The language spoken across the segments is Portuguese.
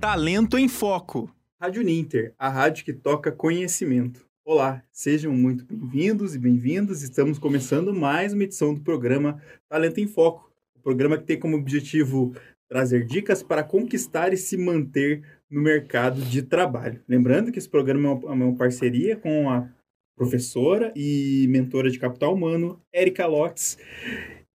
Talento em Foco. Rádio Ninter, a rádio que toca conhecimento. Olá, sejam muito bem-vindos e bem-vindas. Estamos começando mais uma edição do programa Talento em Foco. O programa que tem como objetivo trazer dicas para conquistar e se manter no mercado de trabalho. Lembrando que esse programa é uma, parceria com a professora e mentora de capital humano, Erika Lotz.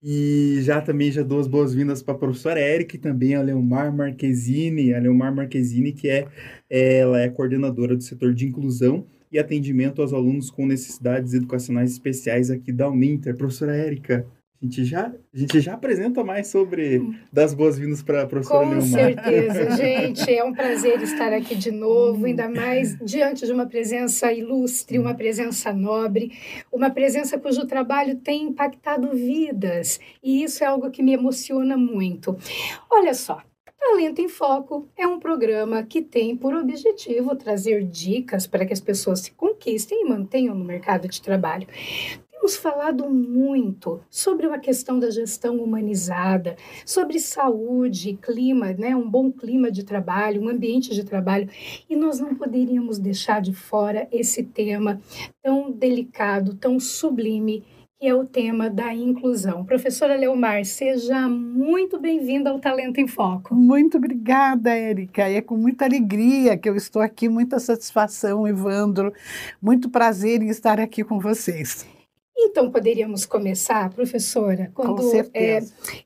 E já também já dou as boas-vindas para a professora Érica e também a Leomar Marquezine, a Leomar Marquezine, que é, ela é coordenadora do setor de inclusão e atendimento aos alunos com necessidades educacionais especiais aqui da Uninter. Professora Érica, a gente já, a gente já apresenta mais sobre das boas-vindas para a professora Com certeza, gente. É um prazer estar aqui de novo, ainda mais diante de uma presença ilustre, uma presença nobre, uma presença cujo trabalho tem impactado vidas. E isso é algo que me emociona muito. Olha só, Talento em Foco é um programa que tem por objetivo trazer dicas para que as pessoas se conquistem e mantenham no mercado de trabalho. Temos falado muito sobre uma questão da gestão humanizada, sobre saúde, clima, né, um bom clima de trabalho, um ambiente de trabalho, e nós não poderíamos deixar de fora esse tema tão delicado, tão sublime que é o tema da inclusão. Professora Leomar, seja muito bem-vinda ao Talento em Foco. Muito obrigada, Érica. É com muita alegria que eu estou aqui, muita satisfação, Evandro. Muito prazer em estar aqui com vocês. Então, poderíamos começar, professora, quando Com. É,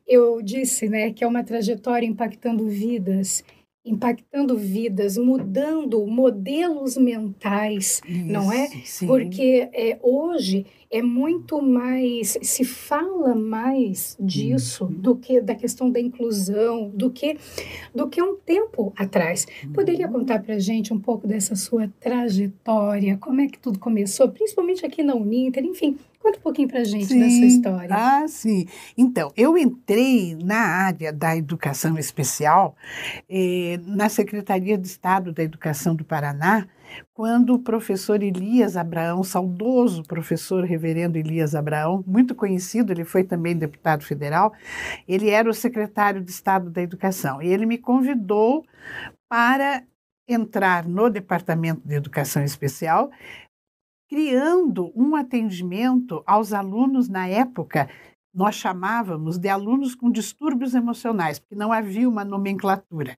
eu disse né, que é uma trajetória impactando vidas, impactando vidas, mudando modelos mentais, Isso, não é? Sim. Porque é, hoje é muito mais, se fala mais disso Uhum. do que da questão da inclusão, do que do que um tempo atrás. Poderia Uhum. contar para gente um pouco dessa sua trajetória, como é que tudo começou, principalmente aqui na Uninter, enfim, conta um pouquinho para gente da sua Sim. história. Ah, sim. Então, eu entrei na área da educação especial eh, na Secretaria de Estado da Educação do Paraná, quando o professor Elias Abraão, saudoso professor reverendo Elias Abraão, muito conhecido, ele foi também deputado federal, ele era o secretário de Estado da Educação. E ele me convidou para entrar no Departamento de Educação Especial criando um atendimento aos alunos na época. Nós chamávamos de alunos com distúrbios emocionais, porque não havia uma nomenclatura.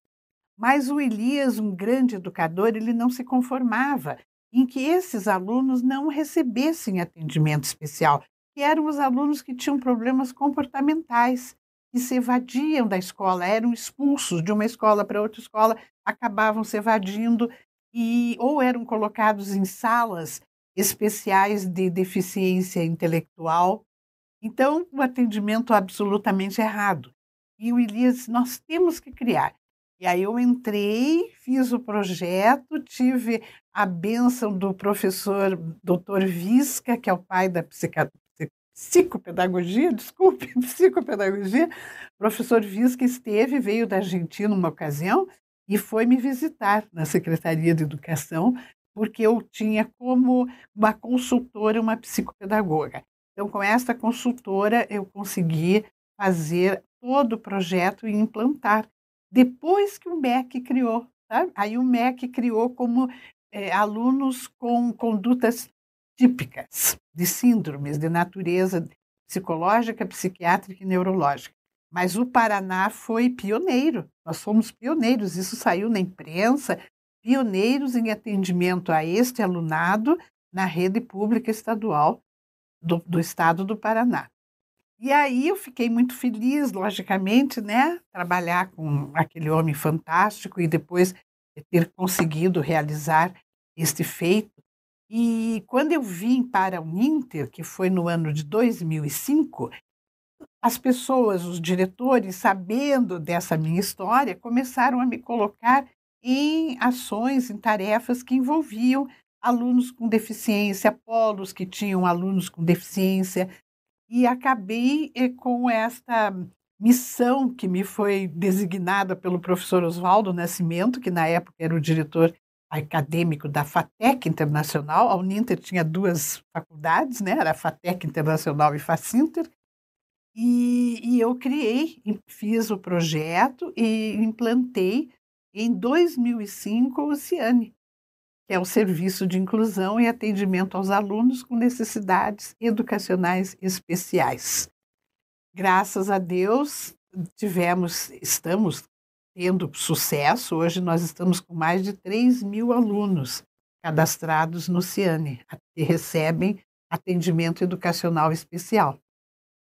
Mas o Elias, um grande educador, ele não se conformava em que esses alunos não recebessem atendimento especial, que eram os alunos que tinham problemas comportamentais, que se evadiam da escola, eram expulsos de uma escola para outra escola, acabavam se evadindo e ou eram colocados em salas especiais de deficiência intelectual. Então, o atendimento absolutamente errado. E o Elias, nós temos que criar. E aí eu entrei, fiz o projeto, tive a bênção do professor Dr. Visca, que é o pai da psicopedagogia, desculpe, psicopedagogia. O professor Visca esteve, veio da Argentina uma ocasião e foi me visitar na Secretaria de Educação porque eu tinha como uma consultora, uma psicopedagoga. Então, com esta consultora, eu consegui fazer todo o projeto e implantar. Depois que o MEC criou, sabe? aí o MEC criou como é, alunos com condutas típicas de síndromes de natureza psicológica, psiquiátrica e neurológica. Mas o Paraná foi pioneiro, nós fomos pioneiros, isso saiu na imprensa, pioneiros em atendimento a este alunado na rede pública estadual do, do estado do Paraná. E aí eu fiquei muito feliz, logicamente, né, trabalhar com aquele homem fantástico e depois ter conseguido realizar este feito. E quando eu vim para o Ninter, que foi no ano de 2005, as pessoas, os diretores, sabendo dessa minha história, começaram a me colocar em ações, em tarefas que envolviam alunos com deficiência, polos que tinham alunos com deficiência, e acabei eh, com esta missão que me foi designada pelo professor Oswaldo Nascimento, que na época era o diretor acadêmico da FATEC Internacional. A Uninter tinha duas faculdades, né? era a FATEC Internacional e FACINTER. E, e eu criei, fiz o projeto e implantei em 2005 o Ciane, que é o Serviço de Inclusão e Atendimento aos Alunos com Necessidades Educacionais Especiais. Graças a Deus, tivemos, estamos tendo sucesso. Hoje nós estamos com mais de 3 mil alunos cadastrados no Ciane, que recebem atendimento educacional especial.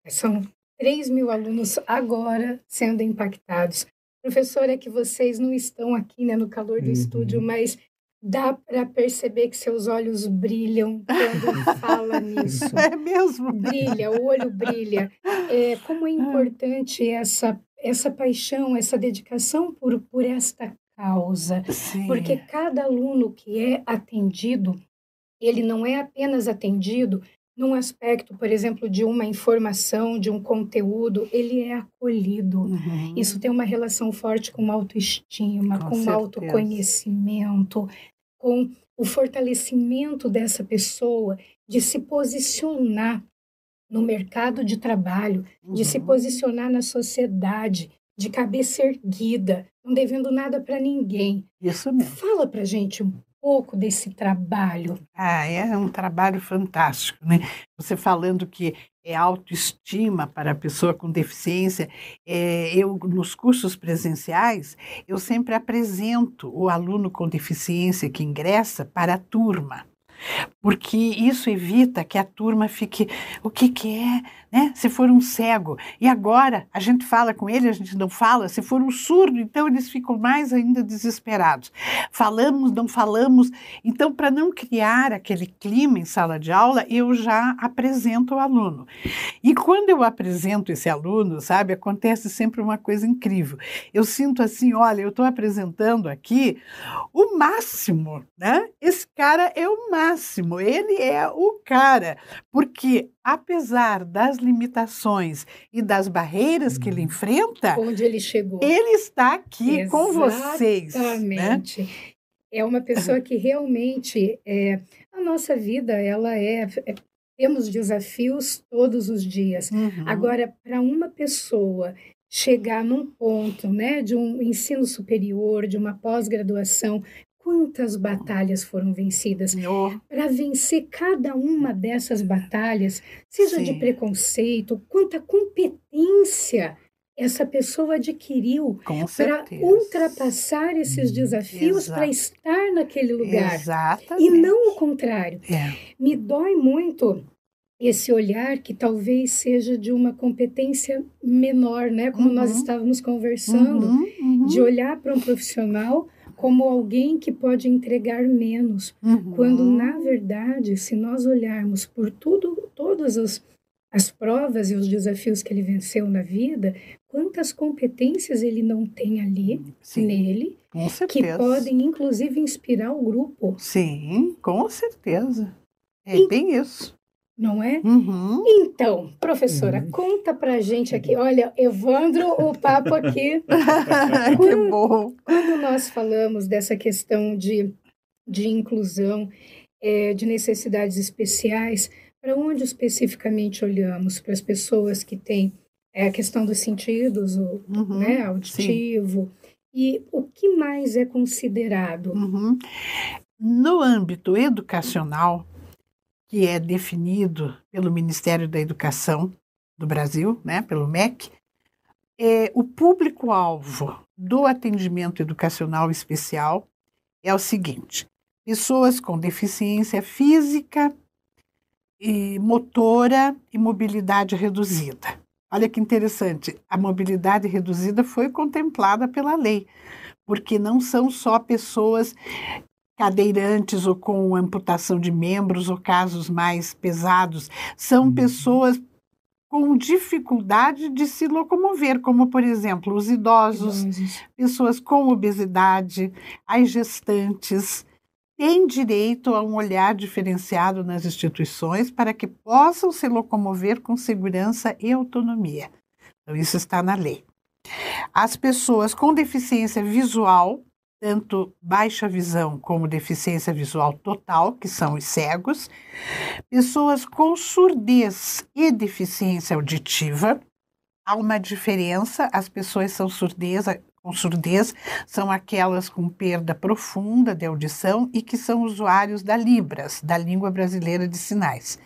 São 3 mil alunos agora sendo impactados. Professora, é que vocês não estão aqui né, no calor do uhum. estúdio, mas dá para perceber que seus olhos brilham quando fala nisso. É mesmo? Brilha, o olho brilha. É, como é importante essa, essa paixão, essa dedicação por, por esta causa. Sim. Porque cada aluno que é atendido, ele não é apenas atendido num aspecto, por exemplo, de uma informação, de um conteúdo, ele é acolhido. Uhum. Isso tem uma relação forte com autoestima, com, com autoconhecimento, com o fortalecimento dessa pessoa de se posicionar no mercado de trabalho, uhum. de se uhum. posicionar na sociedade, de cabeça erguida, não devendo nada para ninguém. Isso mesmo. Fala para gente um pouco desse trabalho. Ah, é um trabalho fantástico, né? Você falando que é autoestima para a pessoa com deficiência. É, eu nos cursos presenciais eu sempre apresento o aluno com deficiência que ingressa para a turma porque isso evita que a turma fique, o que que é, né? Se for um cego, e agora a gente fala com ele, a gente não fala, se for um surdo, então eles ficam mais ainda desesperados. Falamos, não falamos, então para não criar aquele clima em sala de aula, eu já apresento o aluno. E quando eu apresento esse aluno, sabe, acontece sempre uma coisa incrível. Eu sinto assim, olha, eu estou apresentando aqui o máximo, né? Esse cara é o máximo ele é o cara, porque apesar das limitações e das barreiras que ele uhum. enfrenta, onde ele chegou, ele está aqui Exatamente. com vocês. Né? Exatamente. Né? É uma pessoa que realmente é, a nossa vida, ela é, é temos desafios todos os dias. Uhum. Agora, para uma pessoa chegar num ponto, né, de um ensino superior, de uma pós-graduação, quantas batalhas foram vencidas. Para vencer cada uma dessas batalhas, seja Sim. de preconceito, quanta competência essa pessoa adquiriu para ultrapassar esses desafios para estar naquele lugar. Exatamente. E não o contrário. É. Me dói muito esse olhar que talvez seja de uma competência menor, né? Como uhum. nós estávamos conversando, uhum, uhum. de olhar para um profissional como alguém que pode entregar menos, uhum. quando na verdade, se nós olharmos por tudo, todas as, as provas e os desafios que ele venceu na vida, quantas competências ele não tem ali Sim, nele, que podem inclusive inspirar o grupo. Sim, com certeza. É e, bem isso não é? Uhum. Então, professora, uhum. conta pra gente aqui. Olha, Evandro, o papo aqui. que bom. Quando nós falamos dessa questão de, de inclusão, é, de necessidades especiais, para onde especificamente olhamos? Para as pessoas que têm é, a questão dos sentidos, o uhum. né, auditivo. Sim. E o que mais é considerado? Uhum. No âmbito educacional, que é definido pelo Ministério da Educação do Brasil, né, pelo MEC, é, o público-alvo do atendimento educacional especial é o seguinte: pessoas com deficiência física, e motora e mobilidade reduzida. Olha que interessante, a mobilidade reduzida foi contemplada pela lei, porque não são só pessoas cadeirantes ou com amputação de membros ou casos mais pesados, são uhum. pessoas com dificuldade de se locomover, como, por exemplo, os idosos, idosos. pessoas com obesidade, as gestantes, têm direito a um olhar diferenciado nas instituições para que possam se locomover com segurança e autonomia. Então, isso está na lei. As pessoas com deficiência visual tanto baixa visão como deficiência visual total, que são os cegos, pessoas com surdez e deficiência auditiva, há uma diferença, as pessoas são surdeza, com surdez são aquelas com perda profunda de audição e que são usuários da Libras, da língua brasileira de sinais.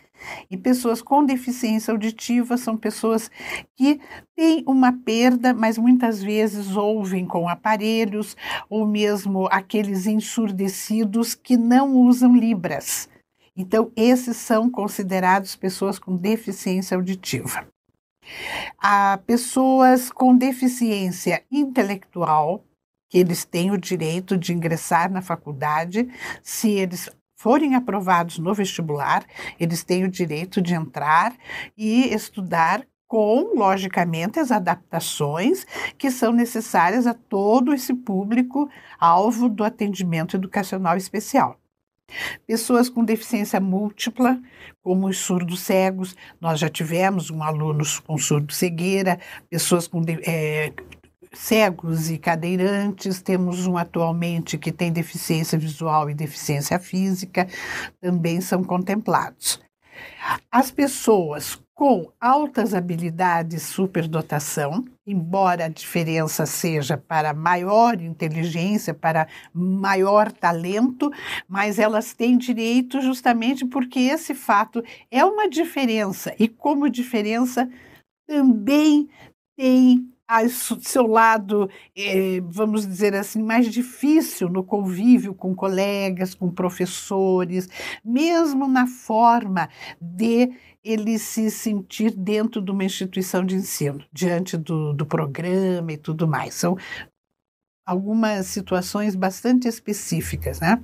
E pessoas com deficiência auditiva são pessoas que têm uma perda, mas muitas vezes ouvem com aparelhos, ou mesmo aqueles ensurdecidos que não usam Libras. Então, esses são considerados pessoas com deficiência auditiva. Há pessoas com deficiência intelectual, que eles têm o direito de ingressar na faculdade se eles forem aprovados no vestibular, eles têm o direito de entrar e estudar com, logicamente, as adaptações que são necessárias a todo esse público alvo do atendimento educacional especial. Pessoas com deficiência múltipla, como os surdos cegos, nós já tivemos um aluno com surdo cegueira, pessoas com é, cegos e cadeirantes, temos um atualmente que tem deficiência visual e deficiência física, também são contemplados. As pessoas com altas habilidades superdotação, embora a diferença seja para maior inteligência, para maior talento, mas elas têm direito justamente porque esse fato é uma diferença. E como diferença também tem seu lado, eh, vamos dizer assim, mais difícil no convívio com colegas, com professores, mesmo na forma de ele se sentir dentro de uma instituição de ensino, diante do, do programa e tudo mais. São algumas situações bastante específicas, né?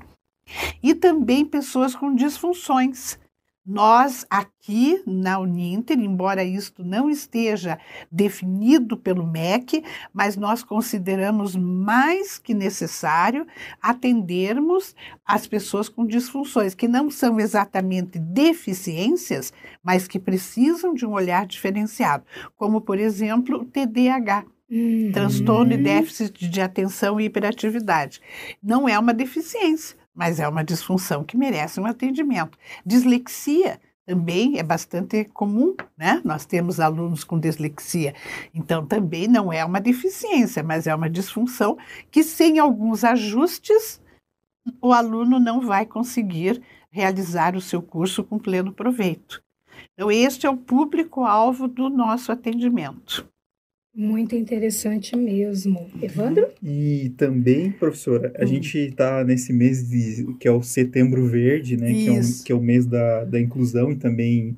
E também pessoas com disfunções nós, aqui na Uninter, embora isto não esteja definido pelo MEC, mas nós consideramos mais que necessário atendermos as pessoas com disfunções, que não são exatamente deficiências, mas que precisam de um olhar diferenciado, como, por exemplo, o TDAH. Uhum. Transtorno e déficit de atenção e hiperatividade. Não é uma deficiência, mas é uma disfunção que merece um atendimento. Dislexia também é bastante comum, né? Nós temos alunos com dislexia. Então, também não é uma deficiência, mas é uma disfunção que, sem alguns ajustes, o aluno não vai conseguir realizar o seu curso com pleno proveito. Então, este é o público-alvo do nosso atendimento. Muito interessante mesmo. Evandro? E também, professora, a hum. gente está nesse mês de, que é o Setembro Verde, né? Que é, um, que é, o mês da, da inclusão e também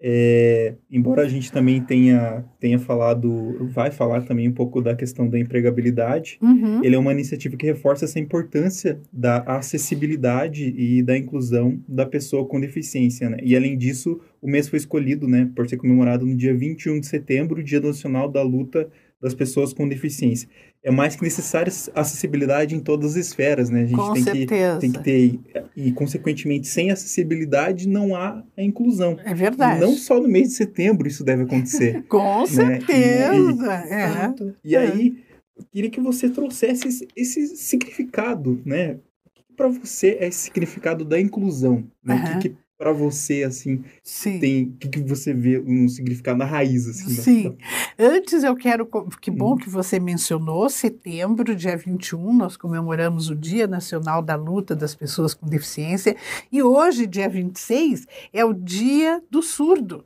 é, embora a gente também tenha, tenha falado, vai falar também um pouco da questão da empregabilidade, uhum. ele é uma iniciativa que reforça essa importância da acessibilidade e da inclusão da pessoa com deficiência, né? E além disso, o mês foi escolhido, né, por ser comemorado no dia 21 de setembro, Dia Nacional da Luta das Pessoas com Deficiência é mais que necessária acessibilidade em todas as esferas, né? A gente Com tem certeza. que, tem que ter, e consequentemente, sem acessibilidade não há a inclusão. É verdade. E não só no mês de setembro isso deve acontecer. Com né? certeza. E, é. e aí, eu queria que você trouxesse esse, esse significado, né? Para você é esse significado da inclusão, né? Uhum. Que, que para você, assim, Sim. tem o que, que você vê um significado na raiz, assim? Sim. Da... Antes eu quero, que bom hum. que você mencionou, setembro, dia 21, nós comemoramos o Dia Nacional da Luta das Pessoas com Deficiência, e hoje, dia 26, é o Dia do Surdo.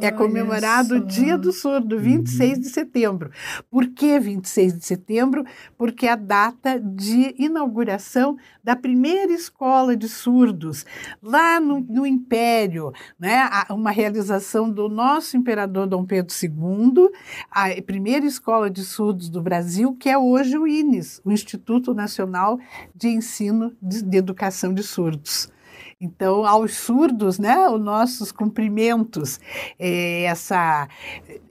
É comemorado o Dia do Surdo, 26 uhum. de setembro. Por que 26 de setembro? Porque é a data de inauguração da primeira escola de surdos, lá no, no Império, né? uma realização do nosso imperador Dom Pedro II, a primeira escola de surdos do Brasil, que é hoje o INES, o Instituto Nacional de Ensino de, de Educação de Surdos. Então, aos surdos, né, os nossos cumprimentos, é, essa,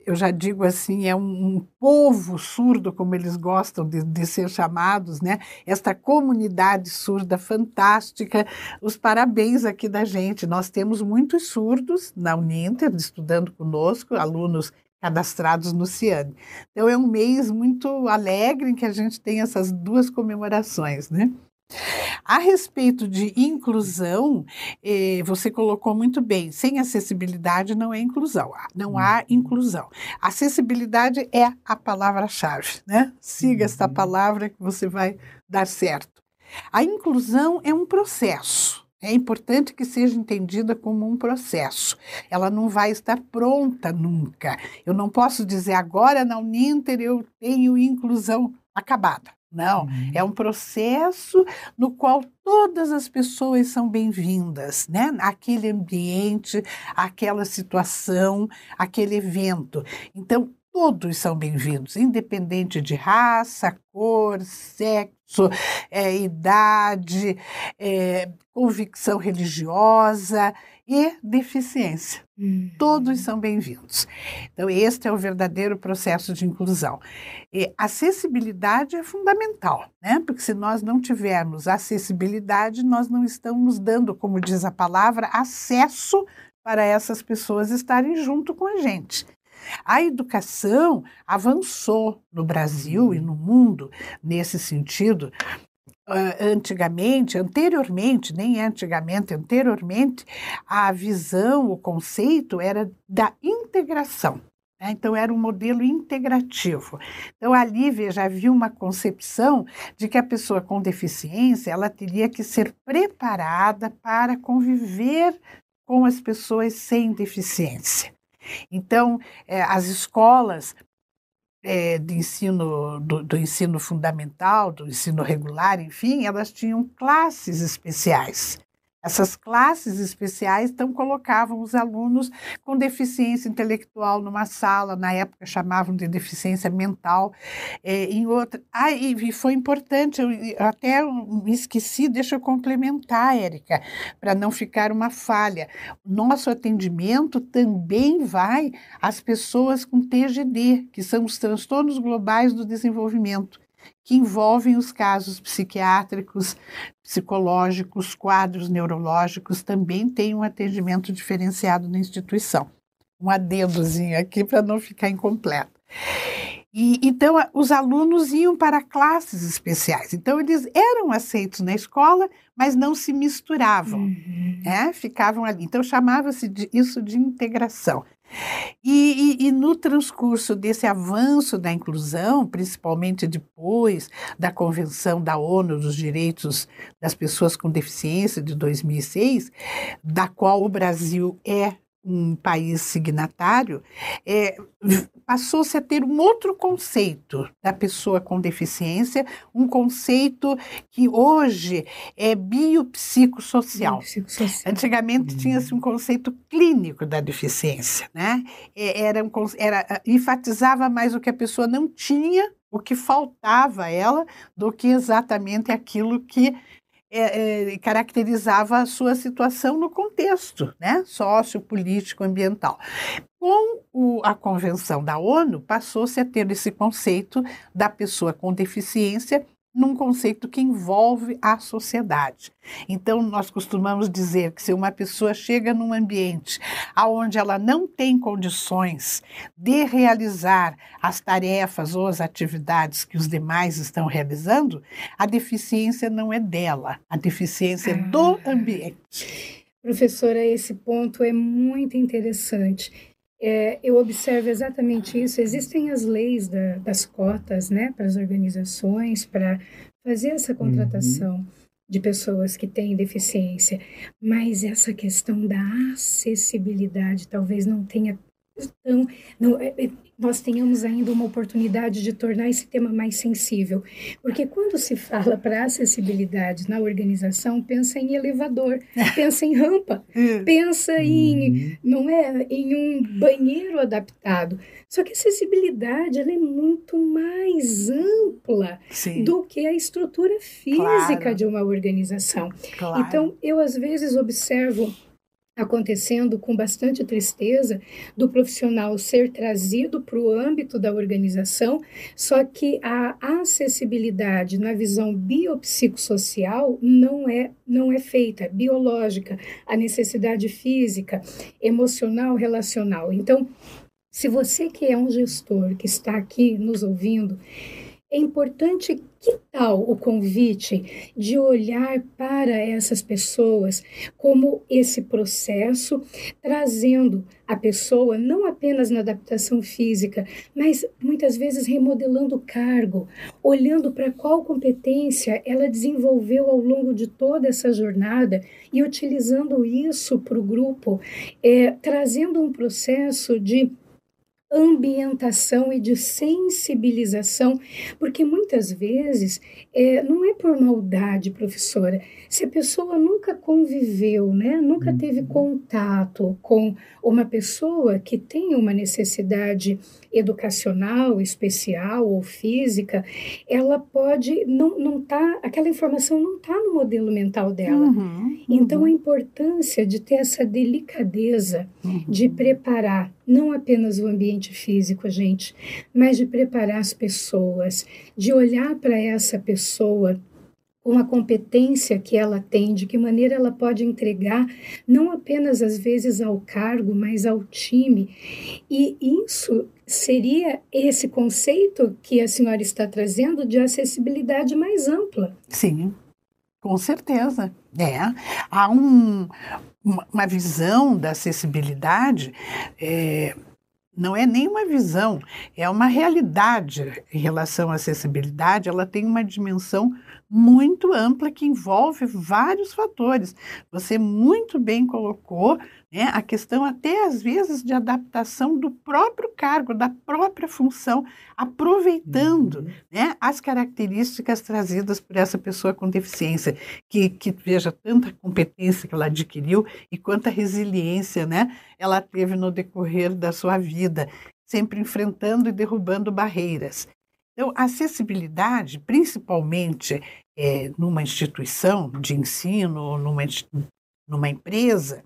eu já digo assim, é um, um povo surdo, como eles gostam de, de, ser chamados, né, esta comunidade surda fantástica, os parabéns aqui da gente. Nós temos muitos surdos na Uninter, estudando conosco, alunos cadastrados no CIANE. Então, é um mês muito alegre em que a gente tem essas duas comemorações, né? A respeito de inclusão, eh, você colocou muito bem: sem acessibilidade não é inclusão, não há uhum. inclusão. Acessibilidade é a palavra-chave, né? Siga esta uhum. palavra que você vai dar certo. A inclusão é um processo. É importante que seja entendida como um processo. Ela não vai estar pronta nunca. Eu não posso dizer agora na Uninter eu tenho inclusão acabada. Não, uhum. é um processo no qual todas as pessoas são bem-vindas, né? Aquele ambiente, aquela situação, aquele evento. Então, todos são bem-vindos, independente de raça, cor, sexo, é, idade, é, convicção religiosa e deficiência. Uhum. Todos são bem-vindos. Então, este é o verdadeiro processo de inclusão. E acessibilidade é fundamental, né? Porque se nós não tivermos acessibilidade, nós não estamos dando, como diz a palavra, acesso para essas pessoas estarem junto com a gente. A educação avançou no Brasil e no mundo nesse sentido, antigamente, anteriormente, nem antigamente, anteriormente, a visão, o conceito era da integração. Né? Então, era um modelo integrativo. Então, ali, veja, havia uma concepção de que a pessoa com deficiência ela teria que ser preparada para conviver com as pessoas sem deficiência. Então, é, as escolas é, de ensino, do, do, ensino fundamental, do ensino regular, enfim, elas tinham classes especiais. Essas classes especiais então colocavam os alunos com deficiência intelectual numa sala, na época chamavam de deficiência mental, é, em outra. Ah, e foi importante, eu até me esqueci, deixa eu complementar, Érica, para não ficar uma falha. Nosso atendimento também vai às pessoas com TGD, que são os transtornos globais do desenvolvimento que envolvem os casos psiquiátricos, psicológicos, quadros neurológicos, também tem um atendimento diferenciado na instituição. Um adendozinho aqui para não ficar incompleto. E, então, os alunos iam para classes especiais. Então, eles eram aceitos na escola, mas não se misturavam, uhum. né? ficavam ali. Então, chamava-se isso de integração. E, e, e, no transcurso desse avanço da inclusão, principalmente depois da Convenção da ONU dos Direitos das Pessoas com Deficiência de 2006, da qual o Brasil é um país signatário, é, passou-se a ter um outro conceito da pessoa com deficiência, um conceito que hoje é biopsicossocial. biopsicossocial. Antigamente hum. tinha-se um conceito clínico da deficiência, né? É, era, um, era enfatizava mais o que a pessoa não tinha, o que faltava a ela, do que exatamente aquilo que é, é, caracterizava a sua situação no contexto né, sociopolítico, ambiental. Com o, a Convenção da ONU, passou-se a ter esse conceito da pessoa com deficiência num conceito que envolve a sociedade. Então, nós costumamos dizer que se uma pessoa chega num ambiente onde ela não tem condições de realizar as tarefas ou as atividades que os demais estão realizando, a deficiência não é dela, a deficiência é do ah. ambiente. Professora, esse ponto é muito interessante é, eu observo exatamente isso. Existem as leis da, das cotas né, para as organizações, para fazer essa contratação uhum. de pessoas que têm deficiência, mas essa questão da acessibilidade talvez não tenha tão. Não, é, é, nós tenhamos ainda uma oportunidade de tornar esse tema mais sensível. Porque quando se fala para acessibilidade na organização, pensa em elevador, pensa em rampa, é. pensa em, uhum. não é, em um banheiro adaptado. Só que a acessibilidade ela é muito mais ampla Sim. do que a estrutura física claro. de uma organização. Claro. Então, eu às vezes observo acontecendo com bastante tristeza do profissional ser trazido para o âmbito da organização, só que a acessibilidade na visão biopsicossocial não é não é feita, é biológica, a necessidade física, emocional, relacional. Então, se você que é um gestor que está aqui nos ouvindo, é importante que tal o convite de olhar para essas pessoas como esse processo, trazendo a pessoa não apenas na adaptação física, mas muitas vezes remodelando o cargo, olhando para qual competência ela desenvolveu ao longo de toda essa jornada e utilizando isso para o grupo, é, trazendo um processo de ambientação e de sensibilização, porque muitas vezes é, não é por maldade, professora. Se a pessoa nunca conviveu, né, nunca teve uhum. contato com uma pessoa que tem uma necessidade educacional, especial ou física, ela pode não não tá, aquela informação não está no modelo mental dela. Uhum, uhum. Então a importância de ter essa delicadeza uhum. de preparar não apenas o ambiente físico, gente, mas de preparar as pessoas, de olhar para essa pessoa com a competência que ela tem, de que maneira ela pode entregar, não apenas às vezes ao cargo, mas ao time. E isso seria esse conceito que a senhora está trazendo de acessibilidade mais ampla. Sim, com certeza. É. Há um, uma visão da acessibilidade. É, não é nem uma visão, é uma realidade em relação à acessibilidade. Ela tem uma dimensão muito ampla que envolve vários fatores. Você muito bem colocou né, a questão, até às vezes, de adaptação do próprio cargo, da própria função, aproveitando uhum. né, as características trazidas por essa pessoa com deficiência, que, que veja tanta competência que ela adquiriu e quanta resiliência né, ela teve no decorrer da sua vida, sempre enfrentando e derrubando barreiras. Então, a acessibilidade, principalmente é, numa instituição de ensino, numa, numa empresa,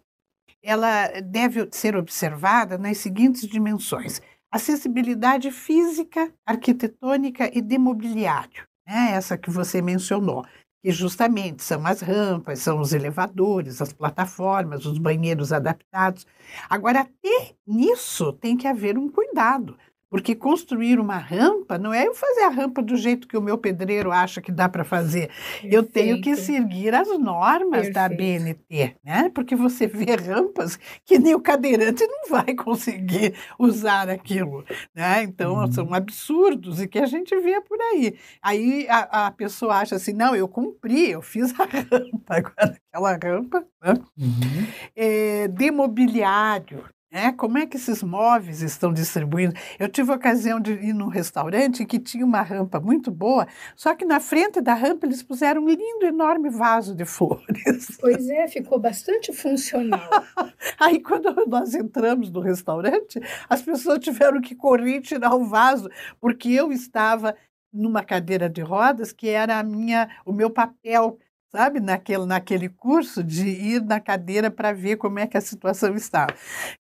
ela deve ser observada nas seguintes dimensões: acessibilidade física, arquitetônica e de mobiliário, né? essa que você mencionou, que justamente são as rampas, são os elevadores, as plataformas, os banheiros adaptados. Agora, até nisso tem que haver um cuidado, porque construir uma rampa não é eu fazer a rampa do jeito que o meu pedreiro acha que dá para fazer. Perfeito. Eu tenho que seguir as normas Perfeito. da BNT, né? Porque você vê rampas que nem o cadeirante não vai conseguir usar aquilo, né? Então uhum. são absurdos e que a gente vê por aí. Aí a, a pessoa acha assim, não, eu cumpri, eu fiz a rampa, agora aquela rampa, né? Uhum. É, demobiliário, é, como é que esses móveis estão distribuindo? Eu tive a ocasião de ir num restaurante que tinha uma rampa muito boa, só que na frente da rampa eles puseram um lindo, enorme vaso de flores. Pois é, ficou bastante funcional. Aí, quando nós entramos no restaurante, as pessoas tiveram que correr e tirar o vaso, porque eu estava numa cadeira de rodas que era a minha, o meu papel sabe, naquele, naquele curso de ir na cadeira para ver como é que a situação estava.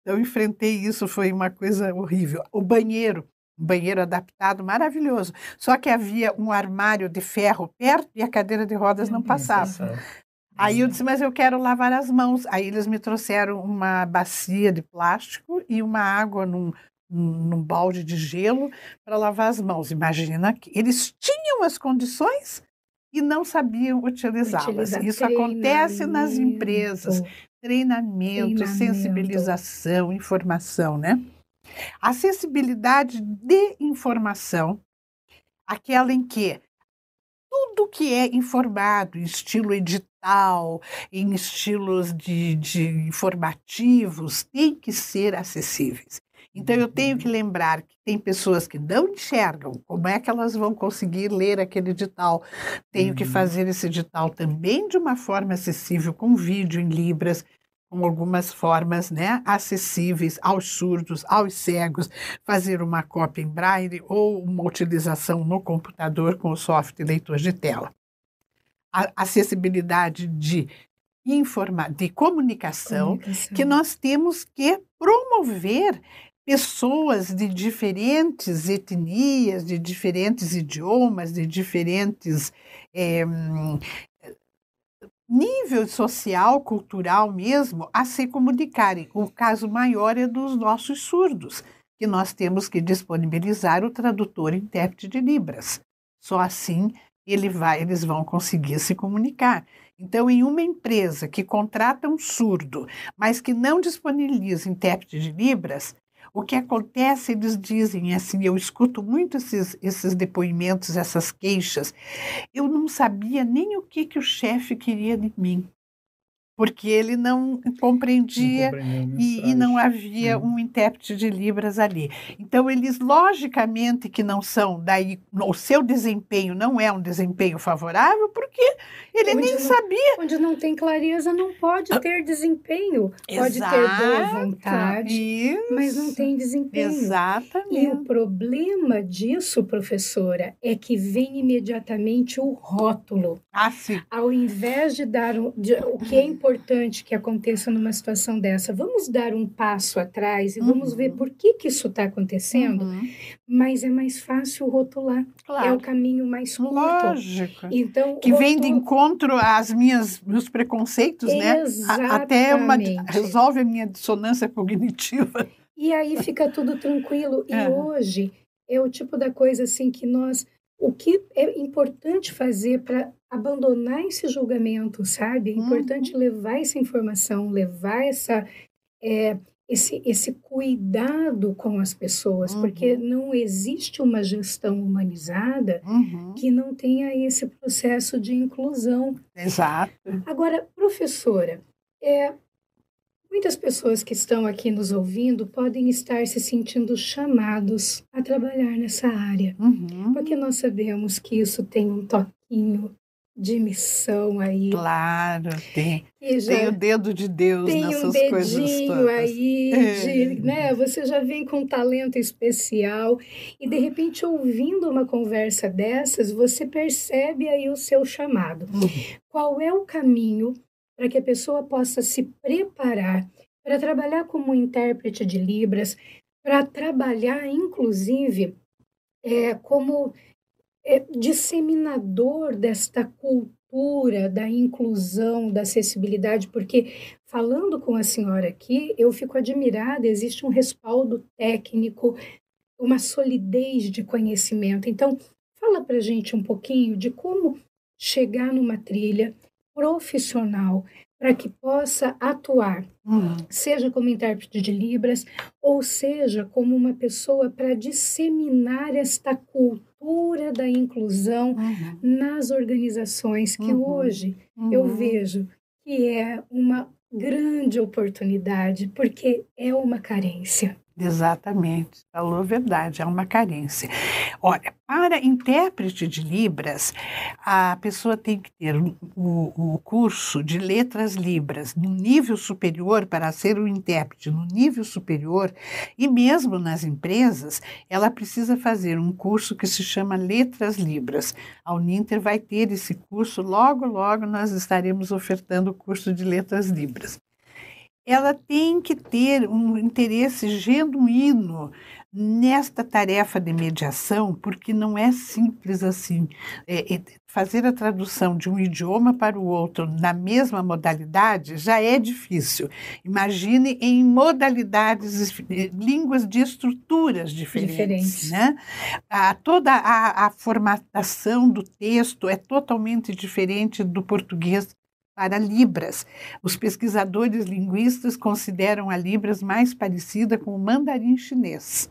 Então, eu enfrentei isso, foi uma coisa horrível. O banheiro, um banheiro adaptado, maravilhoso. Só que havia um armário de ferro perto e a cadeira de rodas não passava. Aí eu disse, mas eu quero lavar as mãos. Aí eles me trouxeram uma bacia de plástico e uma água num, num balde de gelo para lavar as mãos. Imagina que eles tinham as condições e não sabiam utilizá-las. Isso acontece nas empresas. Treinamento, treinamento, sensibilização, informação, né? Acessibilidade de informação, aquela em que tudo que é informado em estilo edital, em estilos de, de informativos, tem que ser acessíveis. Então, eu tenho que lembrar que tem pessoas que não enxergam como é que elas vão conseguir ler aquele edital. Tenho uhum. que fazer esse edital também de uma forma acessível, com vídeo em Libras, com algumas formas né, acessíveis aos surdos, aos cegos, fazer uma cópia em braille ou uma utilização no computador com o software leitor de tela. A acessibilidade de informa de comunicação, comunicação, que nós temos que promover pessoas de diferentes etnias, de diferentes idiomas, de diferentes é, nível social, cultural mesmo, a se comunicarem. O caso maior é dos nossos surdos, que nós temos que disponibilizar o tradutor intérprete de Libras. Só assim ele vai, eles vão conseguir se comunicar. Então, em uma empresa que contrata um surdo, mas que não disponibiliza intérprete de Libras, o que acontece, eles dizem assim, eu escuto muito esses, esses depoimentos, essas queixas, eu não sabia nem o que, que o chefe queria de mim porque ele não compreendia não e, e, não havia hum. um intérprete de Libras ali. Então, eles, logicamente, que não são, daí, o seu desempenho não é um desempenho favorável, porque ele onde nem não, sabia. Onde não tem clareza, não pode ter desempenho. Pode Exato, ter boa vontade, isso. mas não tem desempenho. Exatamente. E o problema disso, professora, é que vem imediatamente o rótulo. Ah, sim. Ao invés de dar um, de, o que é importante, importante que aconteça numa situação dessa. Vamos dar um passo atrás e uhum. vamos ver uhum. por que, que isso está acontecendo. Uhum. Mas é mais fácil rotular. Claro. É o caminho mais curto. Lógico. Então, que vem de encontro às minhas meus preconceitos, Exatamente. né? Até uma resolve a minha dissonância cognitiva. E aí fica tudo tranquilo. E é. hoje é o tipo da coisa assim que nós o que é importante fazer para abandonar esse julgamento, sabe? É importante uhum. levar essa informação, levar essa, é, esse, esse cuidado com as pessoas, uhum. porque não existe uma gestão humanizada uhum. que não tenha esse processo de inclusão. Exato. Agora, professora, é, Muitas pessoas que estão aqui nos ouvindo podem estar se sentindo chamados a trabalhar nessa área, uhum. porque nós sabemos que isso tem um toquinho de missão aí. Claro, tem. tem o dedo de Deus tem nessas um coisas dedinho aí, de, né? Você já vem com um talento especial e de repente ouvindo uma conversa dessas, você percebe aí o seu chamado. Uhum. Qual é o caminho para que a pessoa possa se preparar para trabalhar como intérprete de Libras, para trabalhar, inclusive, é, como é, disseminador desta cultura da inclusão, da acessibilidade, porque falando com a senhora aqui, eu fico admirada, existe um respaldo técnico, uma solidez de conhecimento. Então, fala para gente um pouquinho de como chegar numa trilha profissional para que possa atuar, uhum. seja como intérprete de Libras, ou seja como uma pessoa para disseminar esta cultura da inclusão uhum. nas organizações, que uhum. hoje eu uhum. vejo que é uma grande oportunidade, porque é uma carência. Exatamente, falou a verdade, é uma carência. Olha, para intérprete de Libras, a pessoa tem que ter o, o, curso de letras Libras no nível superior para ser um intérprete no nível superior, e mesmo nas empresas, ela precisa fazer um curso que se chama Letras Libras. A Uninter vai ter esse curso, logo, logo nós estaremos ofertando o curso de Letras Libras ela tem que ter um interesse genuíno nesta tarefa de mediação, porque não é simples assim. É, é, fazer a tradução de um idioma para o outro na mesma modalidade já é difícil. Imagine em modalidades, línguas de estruturas diferentes. diferentes. Né? A, toda a, a formatação do texto é totalmente diferente do português para Libras. Os pesquisadores linguistas consideram a Libras mais parecida com o mandarim chinês,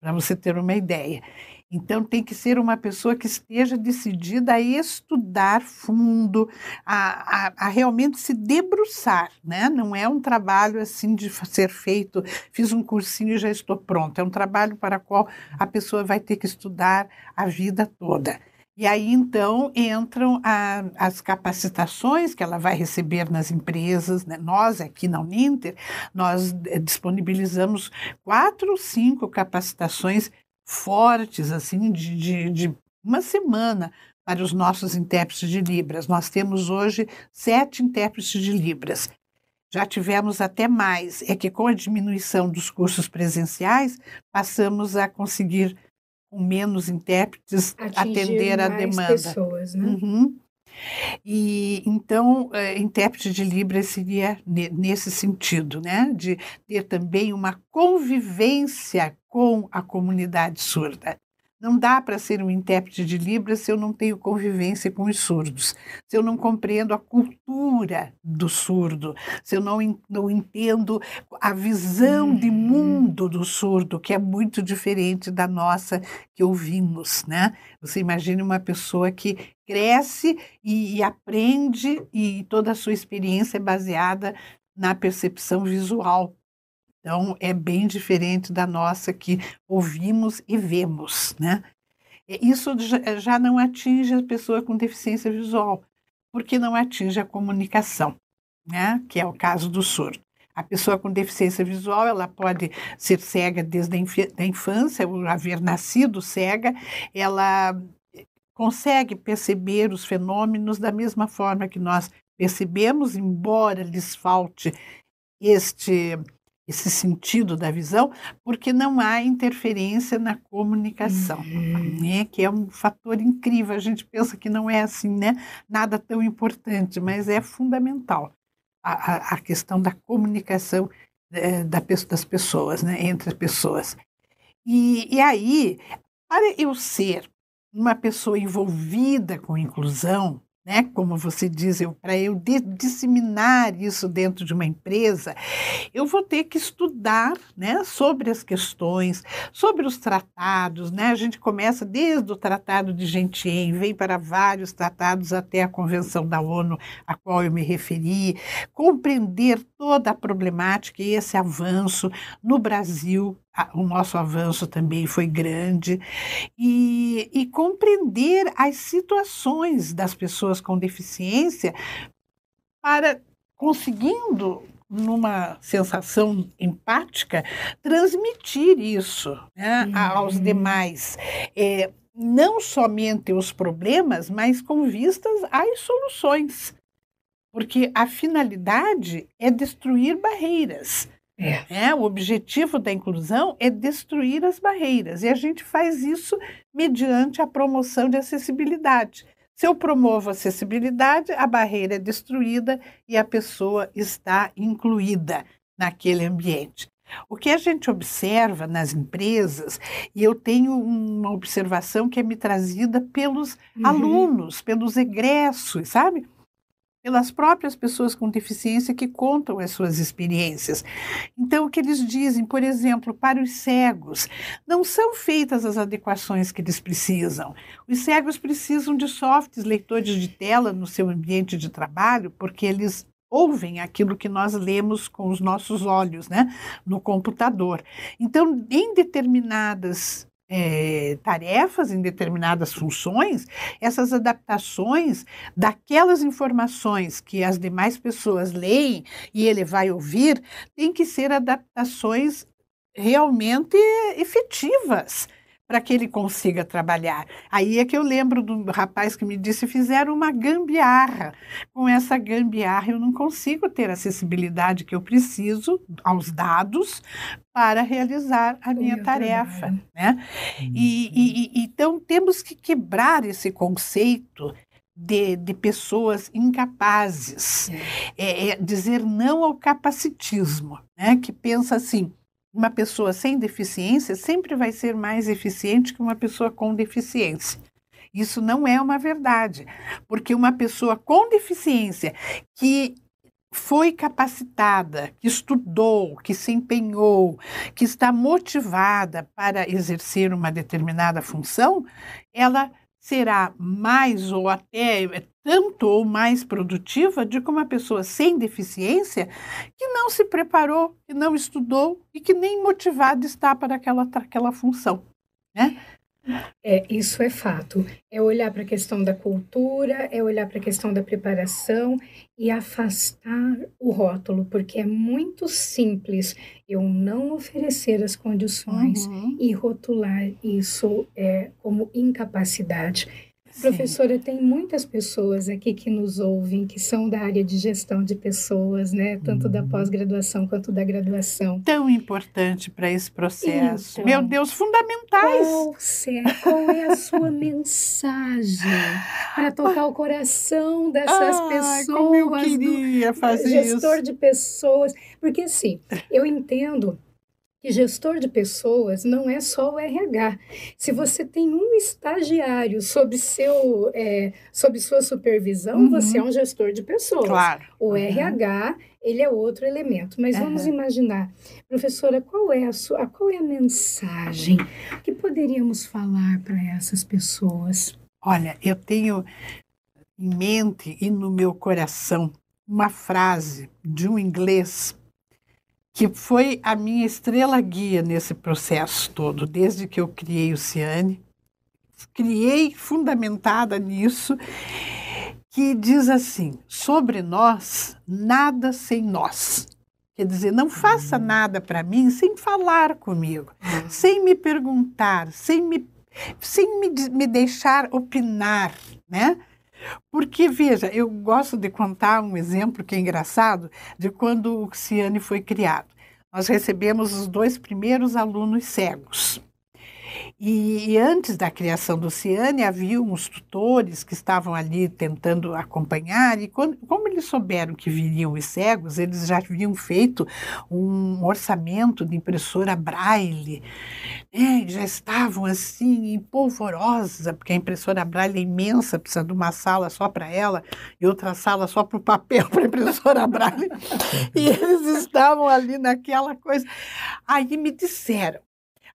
para você ter uma ideia. Então, tem que ser uma pessoa que esteja decidida a estudar fundo, a, a, a, realmente se debruçar, né? Não é um trabalho assim de ser feito, fiz um cursinho e já estou pronto. É um trabalho para o qual a pessoa vai ter que estudar a vida toda. E aí, então, entram a, as capacitações que ela vai receber nas empresas. Né? Nós, aqui na Uninter, nós eh, disponibilizamos quatro ou cinco capacitações fortes, assim, de, de, de uma semana para os nossos intérpretes de Libras. Nós temos hoje sete intérpretes de Libras. Já tivemos até mais. É que com a diminuição dos cursos presenciais, passamos a conseguir com menos intérpretes Atingir atender a demanda. pessoas, né? Uhum. E então, é, intérprete de Libras seria nesse sentido, né? De ter também uma convivência com a comunidade surda. Não dá para ser um intérprete de Libras se eu não tenho convivência com os surdos, se eu não compreendo a cultura do surdo, se eu não, não entendo a visão de uhum. mundo do surdo, que é muito diferente da nossa que ouvimos. Né? Você imagine uma pessoa que cresce e, e aprende, e toda a sua experiência é baseada na percepção visual então, é bem diferente da nossa que ouvimos e vemos, né? Isso já não atinge a pessoa com deficiência visual, porque não atinge a comunicação, né? Que é o caso do surdo. A pessoa com deficiência visual, ela pode ser cega desde a infância, ou haver nascido cega, ela consegue perceber os fenômenos da mesma forma que nós percebemos, embora lhes falte este esse sentido da visão, porque não há interferência na comunicação, uhum. né? que é um fator incrível. A gente pensa que não é assim, né? Nada tão importante, mas é fundamental a, a, a questão da comunicação é, da, das pessoas, né? entre as pessoas. E, e aí, para eu ser uma pessoa envolvida com inclusão, né? Como você diz, para eu disseminar isso dentro de uma empresa, eu vou ter que estudar, né, sobre as questões, sobre os tratados, né? A gente começa desde o Tratado de Gentien, vem para vários tratados até a Convenção da ONU a qual eu me referi, compreender toda a problemática e esse avanço no Brasil o nosso avanço também foi grande, e, e compreender as situações das pessoas com deficiência para conseguindo numa sensação empática, transmitir isso né, uhum. aos demais. É, não somente os problemas, mas com vistas às soluções. Porque a finalidade é destruir barreiras. É. é. o objetivo da inclusão é destruir as barreiras, e a gente faz isso mediante a promoção de acessibilidade. Se eu promovo acessibilidade, a barreira é destruída e a pessoa está incluída naquele ambiente. O que a gente observa nas empresas, e eu tenho uma observação que é me trazida pelos uhum. alunos, pelos egressos, sabe? Pelas próprias pessoas com deficiência que contam as suas experiências. Então, o que eles dizem, por exemplo, para os cegos, não são feitas as adequações que eles precisam. Os cegos precisam de softs leitores de tela no seu ambiente de trabalho, porque eles ouvem aquilo que nós lemos com os nossos olhos, né, no computador. Então, em determinadas é, tarefas, em determinadas funções, essas adaptações daquelas informações que as demais pessoas leem e ele vai ouvir, tem que ser adaptações realmente efetivas para que ele consiga trabalhar. Aí é que eu lembro do rapaz que me disse: fizeram uma gambiarra. Com essa gambiarra, eu não consigo ter a acessibilidade que eu preciso aos dados para realizar a minha tarefa. Né? E, e, então, temos que quebrar esse conceito de, de, pessoas incapazes, é, é dizer não ao capacitismo, né? que pensa assim, uma pessoa sem deficiência sempre vai ser mais eficiente que uma pessoa com deficiência. Isso não é uma verdade, porque uma pessoa com deficiência que foi capacitada, que estudou, que se empenhou, que está motivada para exercer uma determinada função, ela será mais ou até tanto ou mais produtiva do que uma pessoa sem deficiência que não se preparou, que não estudou e que nem motivada está para aquela, aquela função. Né? É, isso é fato. É olhar para a questão da cultura, é olhar para a questão da preparação e afastar o rótulo, porque é muito simples eu não oferecer as condições uhum. e rotular isso é, como incapacidade. Professora, tem muitas pessoas aqui que nos ouvem, que são da área de gestão de pessoas, né? Tanto da uhum. pós-graduação quanto da graduação. Tão importante para esse processo. Então, Meu Deus, fundamentais. Qual, qual é a sua mensagem para tocar o coração dessas Ai, pessoas? Como eu queria fazer gestor isso. de pessoas. Porque, assim, eu entendo que gestor de pessoas não é só o RH. Se você tem um estagiário sob, seu, é, sob sua supervisão, uhum. você é um gestor de pessoas. Claro. O uhum. RH, ele é outro elemento. Mas uhum. vamos imaginar, professora, qual é a sua, qual é a mensagem que poderíamos falar para essas pessoas? Olha, eu tenho em mente e no meu coração uma frase de um inglês que foi a minha estrela guia nesse processo todo, desde que eu criei o Ciane. Criei fundamentada nisso, que diz assim: sobre nós, nada sem nós. Quer dizer, não faça uhum. nada para mim sem falar comigo, uhum. sem me perguntar, sem me, sem me, me deixar opinar, né? Porque, veja, eu gosto de contar um exemplo que é engraçado de quando o Ciane foi criado. Nós recebemos os dois primeiros alunos cegos. E, e, antes da criação do Ciane, havia uns tutores que estavam ali tentando acompanhar, e quando, como eles souberam que viriam os cegos, eles já haviam feito um orçamento de impressora braille, né? já estavam assim, polvorosa, porque a impressora braille é imensa, precisa de uma sala só para ela e outra sala só para o papel, para a impressora braille. e eles estavam ali naquela coisa. Aí me disseram,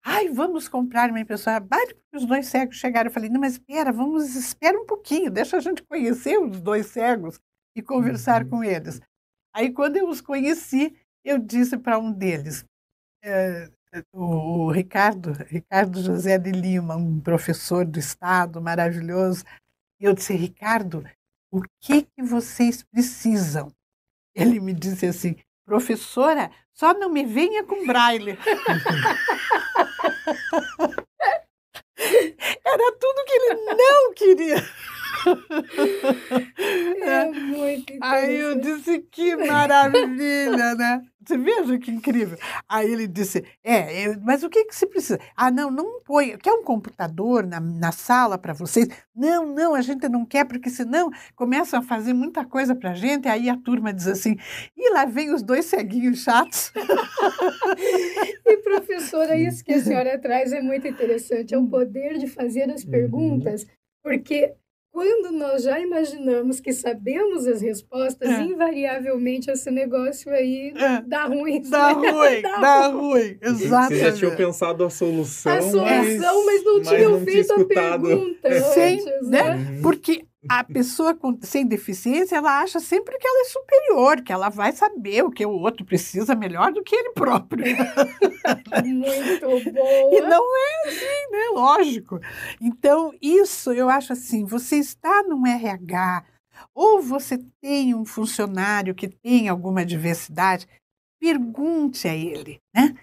Ai, vamos comprar uma impressora básica, os dois cegos chegaram. Eu falei, não, mas espera, vamos, espera um pouquinho, deixa a gente conhecer os dois cegos e conversar uhum. com eles. Aí, quando eu os conheci, eu disse para um deles, é, o, o Ricardo, Ricardo José de Lima, um professor do Estado maravilhoso, eu disse, Ricardo, o que, que vocês precisam? Ele me disse assim, professora, só não me venha com braille. Era tudo que ele não queria. É muito Aí eu disse que maravilha, né? Você veja que incrível. Aí ele disse: É, eu, mas o que, que você precisa? Ah, não, não põe. Quer um computador na, na sala para vocês? Não, não, a gente não quer, porque senão começam a fazer muita coisa para a gente. Aí a turma diz assim: E lá vem os dois ceguinhos chatos. e, professora, isso que a senhora traz é muito interessante: é o poder de fazer as uhum. perguntas, porque quando nós já imaginamos que sabemos as respostas, é. invariavelmente esse negócio aí é. dá ruim. Dá ruim, dá, dá ruim. Exatamente. Você já tinha pensado a solução, a solução, mas, mas não tinham feito a pergunta antes, né? né? Porque a pessoa com, sem deficiência, ela acha sempre que ela é superior, que ela vai saber o que o outro precisa melhor do que ele próprio. Muito bom. E não é assim, né? Lógico. Então, isso eu acho assim, você está no RH, ou você tem um funcionário que tem alguma diversidade, pergunte a ele, né?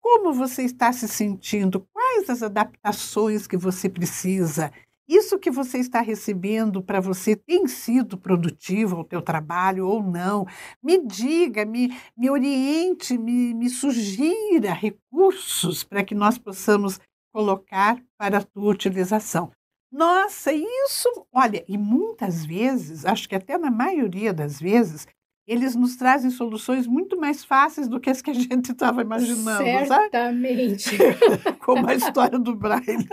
Como você está se sentindo? Quais as adaptações que você precisa? Isso que você está recebendo para você tem sido produtivo o teu trabalho ou não? Me diga, me, me oriente, me, me sugira recursos para que nós possamos colocar para a tua utilização. Nossa, isso, olha, e muitas vezes, acho que até na maioria das vezes, eles nos trazem soluções muito mais fáceis do que as que a gente estava imaginando, Certamente. Sabe? Como a história do Braille.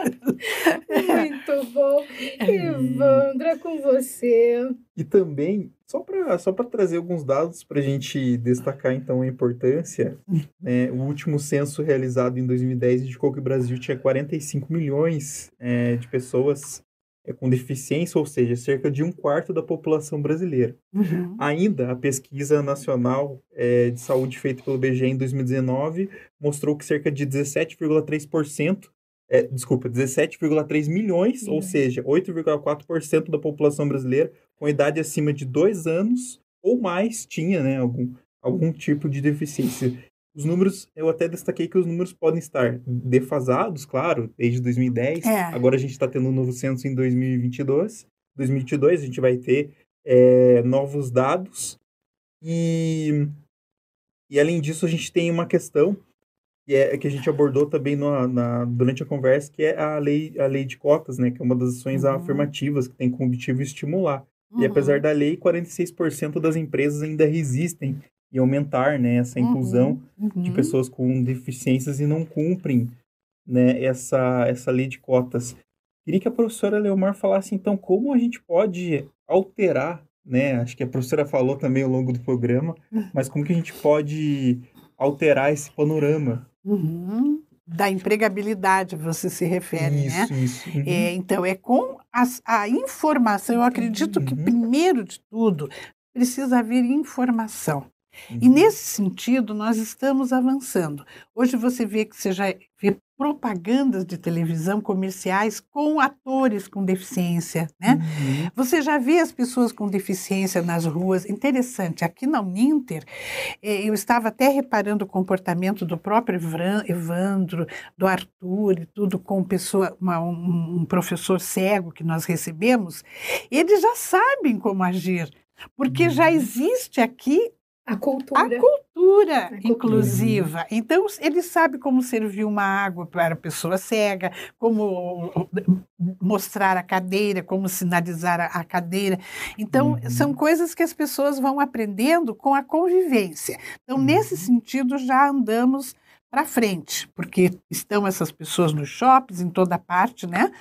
Muito bom. Evandra, com você. E também, só para só trazer alguns dados para a gente destacar, então, a importância, né, o último censo realizado em 2010 indicou que o Brasil tinha 45 milhões é, de pessoas é, com deficiência, ou seja, cerca de um quarto da população brasileira. Uhum. Ainda, a pesquisa nacional é, de saúde feita pelo BGE em 2019 mostrou que cerca de 17,3%, é, desculpa, 17,3 milhões, uhum. ou seja, 8,4% da população brasileira com idade acima de dois anos ou mais tinha né, algum, algum tipo de deficiência. Os números, eu até destaquei que os números podem estar defasados, claro, desde 2010. É. Agora a gente está tendo um novo censo em 2022. 2022 a gente vai ter é, novos dados. E, e além disso, a gente tem uma questão que, é, que a gente abordou também no, na, durante a conversa, que é a lei, a lei de cotas, né? Que é uma das ações uhum. afirmativas que tem como objetivo estimular. Uhum. E apesar da lei, 46% das empresas ainda resistem e aumentar né, essa inclusão Uhum. de pessoas com deficiências e não cumprem né, essa, essa lei de cotas. Queria que a professora Leomar falasse, então, como a gente pode alterar, né? Acho que a professora falou também ao longo do programa, mas como que a gente pode alterar esse panorama? Uhum. Da empregabilidade, você se refere, né? isso, isso. Uhum. É, então, é com as- a informação. Eu acredito que, Uhum. primeiro de tudo, precisa haver informação. E Uhum. nesse sentido, nós estamos avançando. Hoje você vê que você já vê propagandas de televisão comerciais com atores com deficiência, né? Uhum. Você já vê as pessoas com deficiência nas ruas. Interessante, aqui na Uninter, eh, eu estava até reparando o comportamento do próprio Evandro, do Arthur e tudo, com pessoa, uma- um, um professor cego que nós recebemos. Eles já sabem como agir, porque já Uhum. existe aqui A a cultura. cultura cultura. inclusiva. Então, ele sabe como servir uma água para a pessoa cega, como mostrar a cadeira, como sinalizar a- a cadeira. Então, Uhum. são coisas que as pessoas vão aprendendo com a convivência. Então, nesse Uhum. sentido, já andamos para frente, porque estão essas pessoas nos shoppings, em toda parte, né?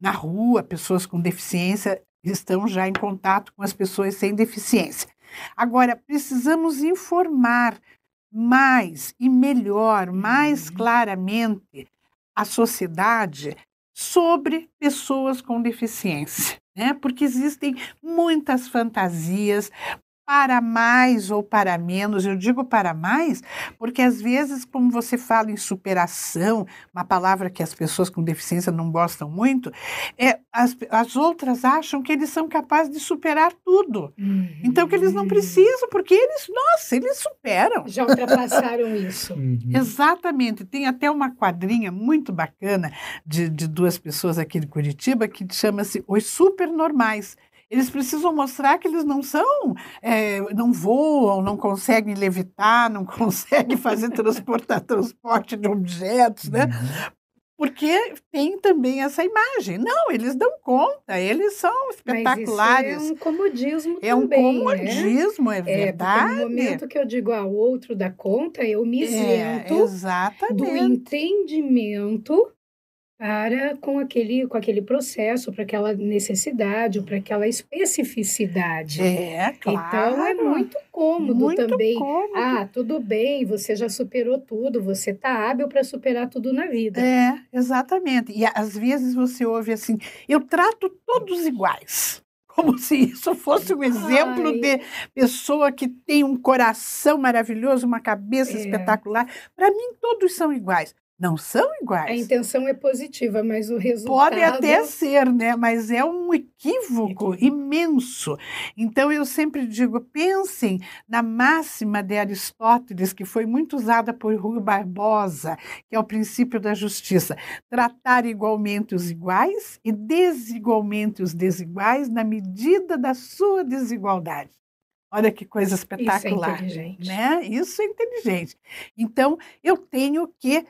Na rua, pessoas com deficiência estão já em contato com as pessoas sem deficiência. Agora, precisamos informar mais e melhor, mais Uhum. claramente a sociedade sobre pessoas com deficiência, né? Porque existem muitas fantasias para mais ou para menos. Eu digo para mais porque às vezes, como você fala em superação, uma palavra que as pessoas com deficiência não gostam muito, é, as, as outras acham que eles são capazes de superar tudo. Então que eles não Hum. precisam, porque eles, nossa, eles superam. Já ultrapassaram isso. Uhum. Exatamente. Tem até uma quadrinha muito bacana de, de duas pessoas aqui de Curitiba que chama-se Os Supernormais. Eles precisam mostrar que eles não são, é, não voam, não conseguem levitar, não conseguem fazer transportar transporte de objetos, né? Uhum. Porque tem também essa imagem. Não, eles dão conta, eles são espetaculares. Mas isso é um comodismo É um também, né? comodismo, é, É, verdade. no momento que eu digo ao outro dá conta, eu me é, isento do exatamente. entendimento para com aquele, com aquele processo, para aquela necessidade, para aquela especificidade. É, claro. Então é muito cômodo Muito também. cômodo. Ah, tudo bem, você já superou tudo, você está hábil para superar tudo na vida. É, exatamente. E às vezes você ouve assim: eu trato todos iguais. Como se isso fosse um exemplo Ai. de pessoa que tem um coração maravilhoso, uma cabeça É. espetacular. Para mim, todos são iguais. Não são A iguais. intenção é positiva, mas o resultado. Pode até ser, né? Mas é um equívoco imenso. Então eu sempre digo, pensem na máxima de Aristóteles, que foi muito usada por Rui Barbosa, que é o princípio da justiça: tratar igualmente os iguais e desigualmente os desiguais na medida da sua desigualdade. Olha que coisa Isso é espetacular inteligente. né? Isso é inteligente. Então, eu tenho que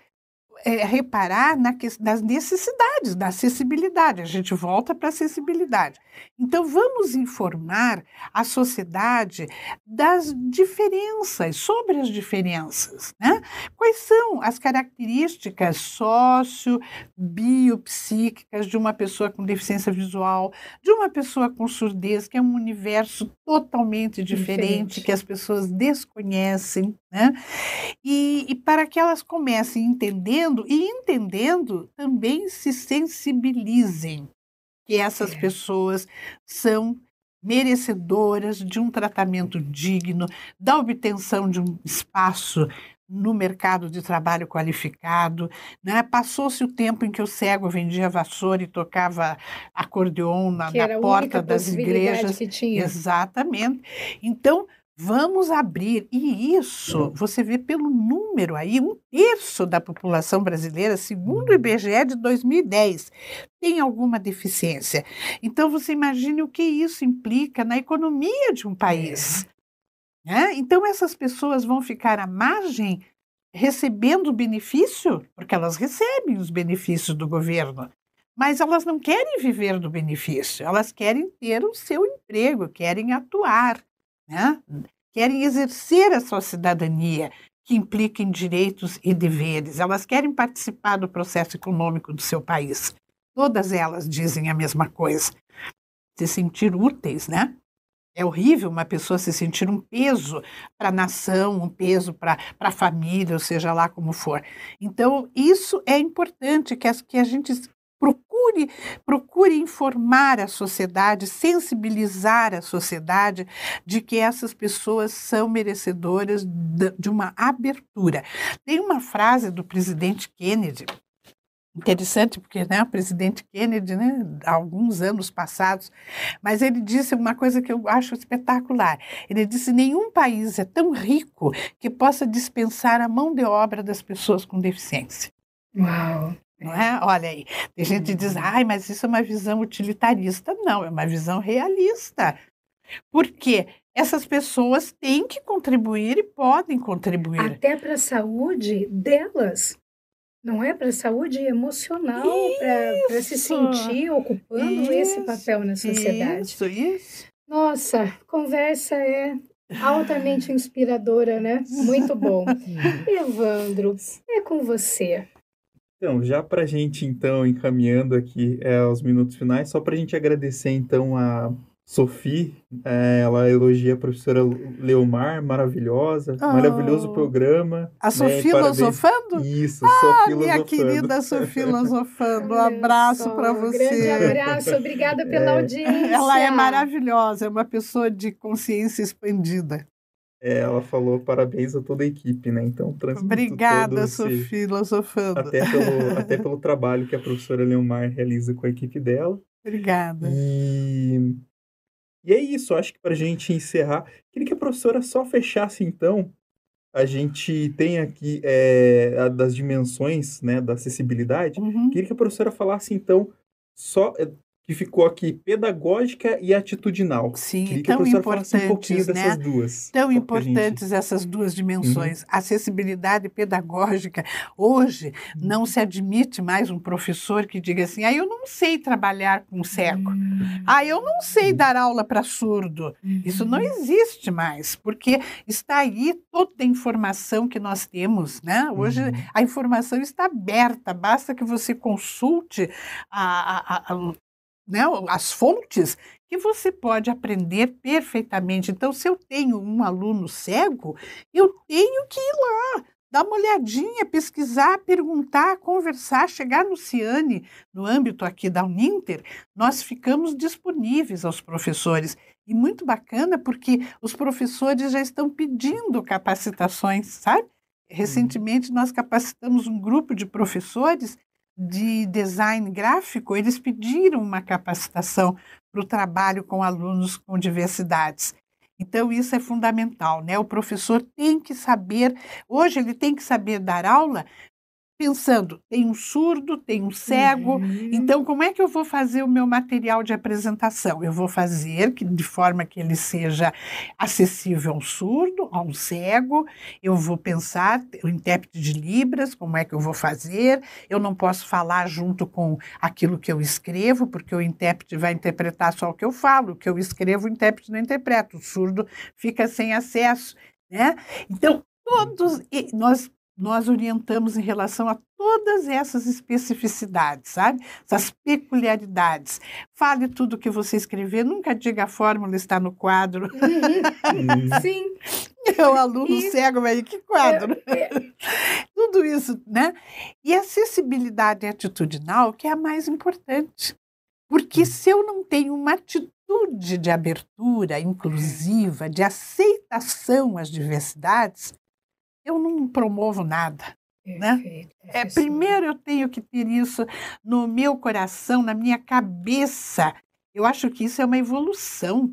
é, reparar na que, nas necessidades, da acessibilidade. A gente volta para a acessibilidade. Então, vamos informar a sociedade das diferenças, sobre as diferenças. Né? Quais são as características socio, biopsíquicas de uma pessoa com deficiência visual, de uma pessoa com surdez, que é um universo totalmente diferente, Diferente. que as pessoas desconhecem, né? E, e para que elas comecem entendendo e entendendo também se sensibilizem que essas É. pessoas são merecedoras de um tratamento digno, da obtenção de um espaço no mercado de trabalho qualificado. Né? Passou-se o tempo em que o cego vendia vassoura e tocava acordeon na, na porta das igrejas. que tinha. Exatamente. Então, vamos abrir. E isso, você vê pelo número aí, um terço da população brasileira, segundo o IBGE de 2010, tem alguma deficiência. Então, você imagine o que isso implica na economia de um país. né? Então, essas pessoas vão ficar à margem recebendo benefício, porque elas recebem os benefícios do governo. Mas elas não querem viver do benefício, elas querem ter o seu emprego, querem atuar. Né? querem exercer a sua cidadania, que implica em direitos e deveres. Elas querem participar do processo econômico do seu país. Todas elas dizem a mesma coisa. Se sentir úteis, né? É horrível uma pessoa se sentir um peso para a nação, um peso para a família, ou seja lá como for. Então, isso é importante que, as, que a gente procure, procure informar a sociedade, sensibilizar a sociedade de que essas pessoas são merecedoras de uma abertura. Tem uma frase do presidente Kennedy Interessante, porque né, o presidente Kennedy, né, há alguns anos passados, mas ele disse uma coisa que eu acho espetacular. Ele disse: nenhum país é tão rico que possa dispensar a mão de obra das pessoas com deficiência. Uau! Não é? Olha aí, tem gente que diz, ai, mas isso é uma visão utilitarista. Não, é uma visão realista. Porque essas pessoas têm que contribuir e podem contribuir. Até para a saúde delas não é para a saúde emocional, para se sentir ocupando isso, esse papel na sociedade. Isso, isso. Nossa, conversa é altamente inspiradora, né? Muito bom. Evandro, é com você. Então, já para a gente, então, encaminhando aqui é, aos minutos finais, só para a gente agradecer, então, a Sophie, é, ela elogia a professora Leomar, maravilhosa, oh, maravilhoso programa. A né, Sophie filosofando? Isso, ah, Sophie minha querida Sophie filosofando, um abraço para você. Grande abraço, obrigada pela é. audiência. Ela é maravilhosa, é uma pessoa de consciência expandida. É, ela falou parabéns a toda a equipe, né? Então, Obrigada, Sophie, filosofando. Até pelo, até pelo trabalho que a professora Leomar realiza com a equipe dela. Obrigada. E e é isso, acho que para a gente encerrar, queria que a professora só fechasse então. A gente tem aqui é, das dimensões né, da acessibilidade. Uhum. Queria que a professora falasse então só eh, que ficou aqui pedagógica e atitudinal. Sim, Queria tão importantes, um pouquinho né? dessas duas. Tão importantes gente... essas duas dimensões. Uhum. Acessibilidade pedagógica. Hoje uhum. não se admite mais um professor que diga assim: "Ah, eu não sei trabalhar com cego. Uhum. Ah, eu não sei uhum. dar aula para surdo". Isso não uhum. existe mais, porque está aí toda a informação que nós temos, né? Hoje uhum. a informação está aberta, basta que você consulte a, a, a né, as fontes que você pode aprender perfeitamente. Então, se eu tenho um aluno cego, eu tenho que ir lá, dar uma olhadinha, pesquisar, perguntar, conversar, chegar no Ciane, no âmbito aqui da Uninter, nós ficamos disponíveis aos professores. E muito bacana porque os professores já estão pedindo capacitações, sabe? Uhum. Recentemente, nós capacitamos um grupo de professores de design gráfico, eles pediram uma capacitação para o trabalho com alunos com diversidades. Então, isso é fundamental, né? O professor tem que saber, hoje ele tem que saber dar aula pensando, tem um surdo, tem um cego, uhum. então como é que eu vou fazer o meu material de apresentação? Eu vou fazer que, de forma que ele seja acessível a um surdo, a um cego, eu vou pensar o intérprete de Libras, como é que eu vou fazer, eu não posso falar junto com aquilo que eu escrevo, porque o intérprete vai interpretar só o que eu falo, o que eu escrevo o intérprete não interpreta, o surdo fica sem acesso, né? Então, todos nós nós orientamos em relação a todas essas especificidades, sabe? Essas peculiaridades. Fale tudo o que você escrever, nunca diga a fórmula está no quadro. Uhum. Sim. É o aluno e... cego, mas que quadro? É, é. Tudo isso, né? E a acessibilidade atitudinal, que é a mais importante. Porque hum. se eu não tenho uma atitude de abertura inclusiva, de aceitação às diversidades, eu não promovo nada. Né? É, primeiro eu tenho que ter isso no meu coração, na minha cabeça. Eu acho que isso é uma evolução.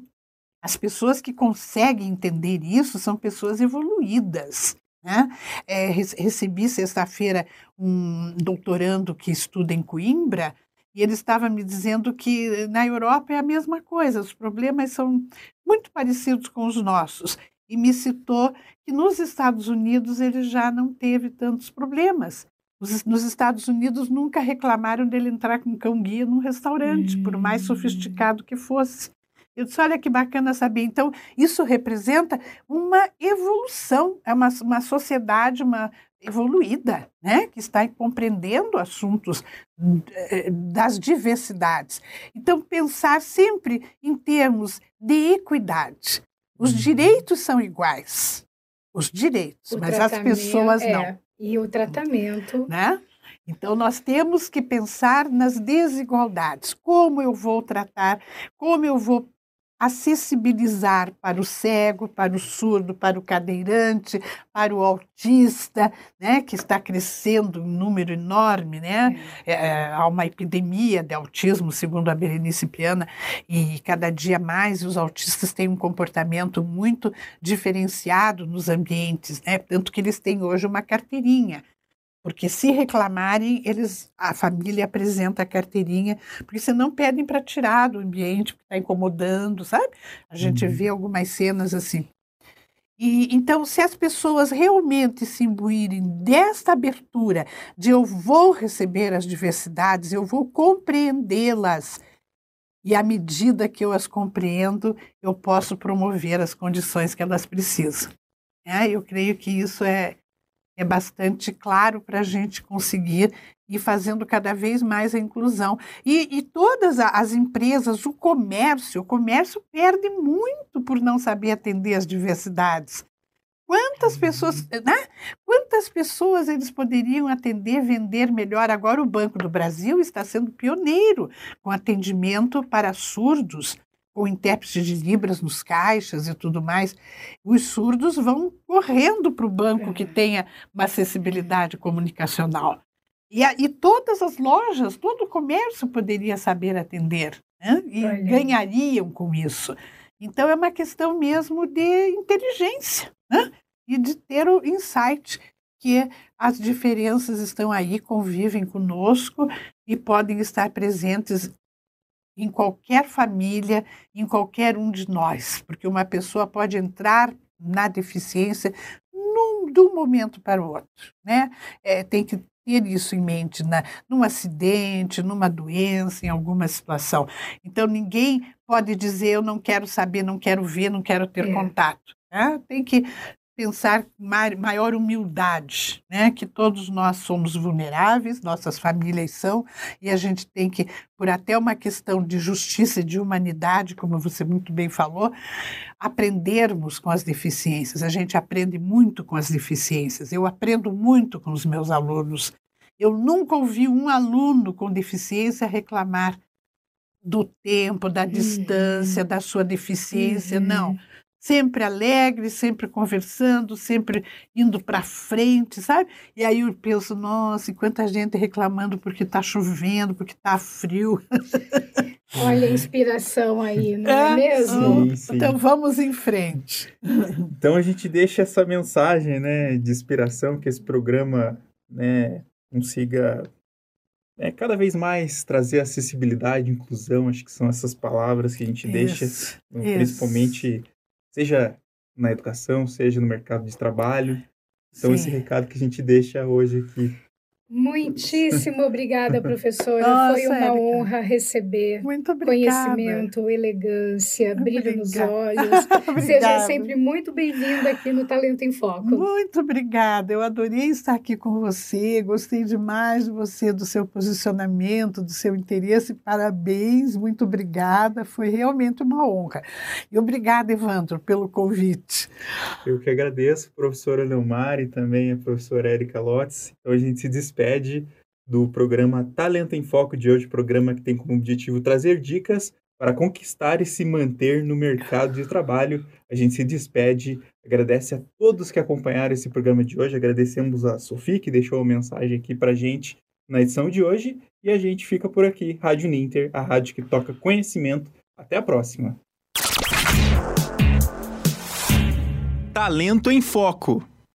As pessoas que conseguem entender isso são pessoas evoluídas. Né? É, recebi sexta-feira um doutorando que estuda em Coimbra e ele estava me dizendo que na Europa é a mesma coisa, os problemas são muito parecidos com os nossos e me citou que nos Estados Unidos ele já não teve tantos problemas. Os, nos Estados Unidos nunca reclamaram dele entrar com cão guia num restaurante, por mais hum. sofisticado que fosse. Eu disse, olha que bacana saber. Então, isso representa uma evolução, é uma, uma sociedade uma evoluída, né? que está compreendendo assuntos eh, das diversidades. Então, pensar sempre em termos de equidade. Os uhum. direitos são iguais, os direitos, o mas as pessoas é, não. E o tratamento. Né? Então, nós temos que pensar nas desigualdades. Como eu vou tratar, como eu vou acessibilizar para o cego, para o surdo, para o cadeirante, para o autista, né, que está crescendo em número enorme, né? É, é, há uma epidemia de autismo, segundo a Berenice Piana, e cada dia mais os autistas têm um comportamento muito diferenciado nos ambientes, né? Tanto que eles têm hoje uma carteirinha porque se reclamarem, eles a família apresenta a carteirinha, porque senão pedem para tirar do ambiente, porque está incomodando, sabe? A gente uhum. vê algumas cenas assim. E, então, se as pessoas realmente se imbuírem desta abertura de eu vou receber as diversidades, eu vou compreendê-las, e à medida que eu as compreendo, eu posso promover as condições que elas precisam. É, eu creio que isso é, é bastante claro para a gente conseguir ir fazendo cada vez mais a inclusão. E, e, todas as empresas, o comércio, o comércio perde muito por não saber atender as diversidades. Quantas pessoas, uhum. né? Quantas pessoas eles poderiam atender, vender melhor? Agora o Banco do Brasil está sendo pioneiro com atendimento para surdos, com intérprete de Libras nos caixas e tudo mais, os surdos vão correndo para o banco que é. tenha uma acessibilidade comunicacional. E, a, e todas as lojas, todo o comércio poderia saber atender né? e Olha. ganhariam com isso. Então, é uma questão mesmo de inteligência né? e de ter o insight que as diferenças estão aí, convivem conosco e podem estar presentes em qualquer família, em qualquer um de nós, porque uma pessoa pode entrar na deficiência num, de um momento para o outro, né? É, tem que ter isso em mente, na, num acidente, numa doença, em alguma situação. Então, ninguém pode dizer eu não quero saber, não quero ver, não quero ter é. contato. Né? Tem que pensar maior humildade, né? Que todos nós somos vulneráveis, nossas famílias são, e a gente tem que, por até uma questão de justiça e de humanidade, como você muito bem falou, aprendermos com as deficiências. A gente aprende muito com as deficiências. Eu aprendo muito com os meus alunos. Eu nunca ouvi um aluno com deficiência reclamar do tempo, da uhum. distância, da sua deficiência, uhum. não sempre alegre, sempre conversando, sempre indo para frente, sabe? E aí eu penso, nossa, e quanta gente reclamando porque está chovendo, porque está frio. Olha a inspiração aí, não é, é mesmo? Sim, sim. Então vamos em frente. Então a gente deixa essa mensagem, né, de inspiração que esse programa, né, consiga é, cada vez mais trazer acessibilidade, inclusão, acho que são essas palavras que a gente isso, deixa, isso. principalmente seja na educação, seja no mercado de trabalho. Então, Sim. esse recado que a gente deixa hoje aqui Muitíssimo obrigada, professora. Nossa, Foi uma Érica. honra receber conhecimento, elegância, brilho nos olhos. Seja sempre muito bem-vinda aqui no Talento em Foco. Muito obrigada. Eu adorei estar aqui com você. Gostei demais de você, do seu posicionamento, do seu interesse. Parabéns, muito obrigada. Foi realmente uma honra. E obrigada, Evandro, pelo convite. Eu que agradeço, professora Leomar e também a professora Érica Lotz. Então a gente se despede despede do programa Talento em Foco de hoje, programa que tem como objetivo trazer dicas para conquistar e se manter no mercado de trabalho. A gente se despede, agradece a todos que acompanharam esse programa de hoje, agradecemos a Sofia que deixou a mensagem aqui para a gente na edição de hoje e a gente fica por aqui. Rádio Ninter, a rádio que toca conhecimento. Até a próxima. Talento em Foco.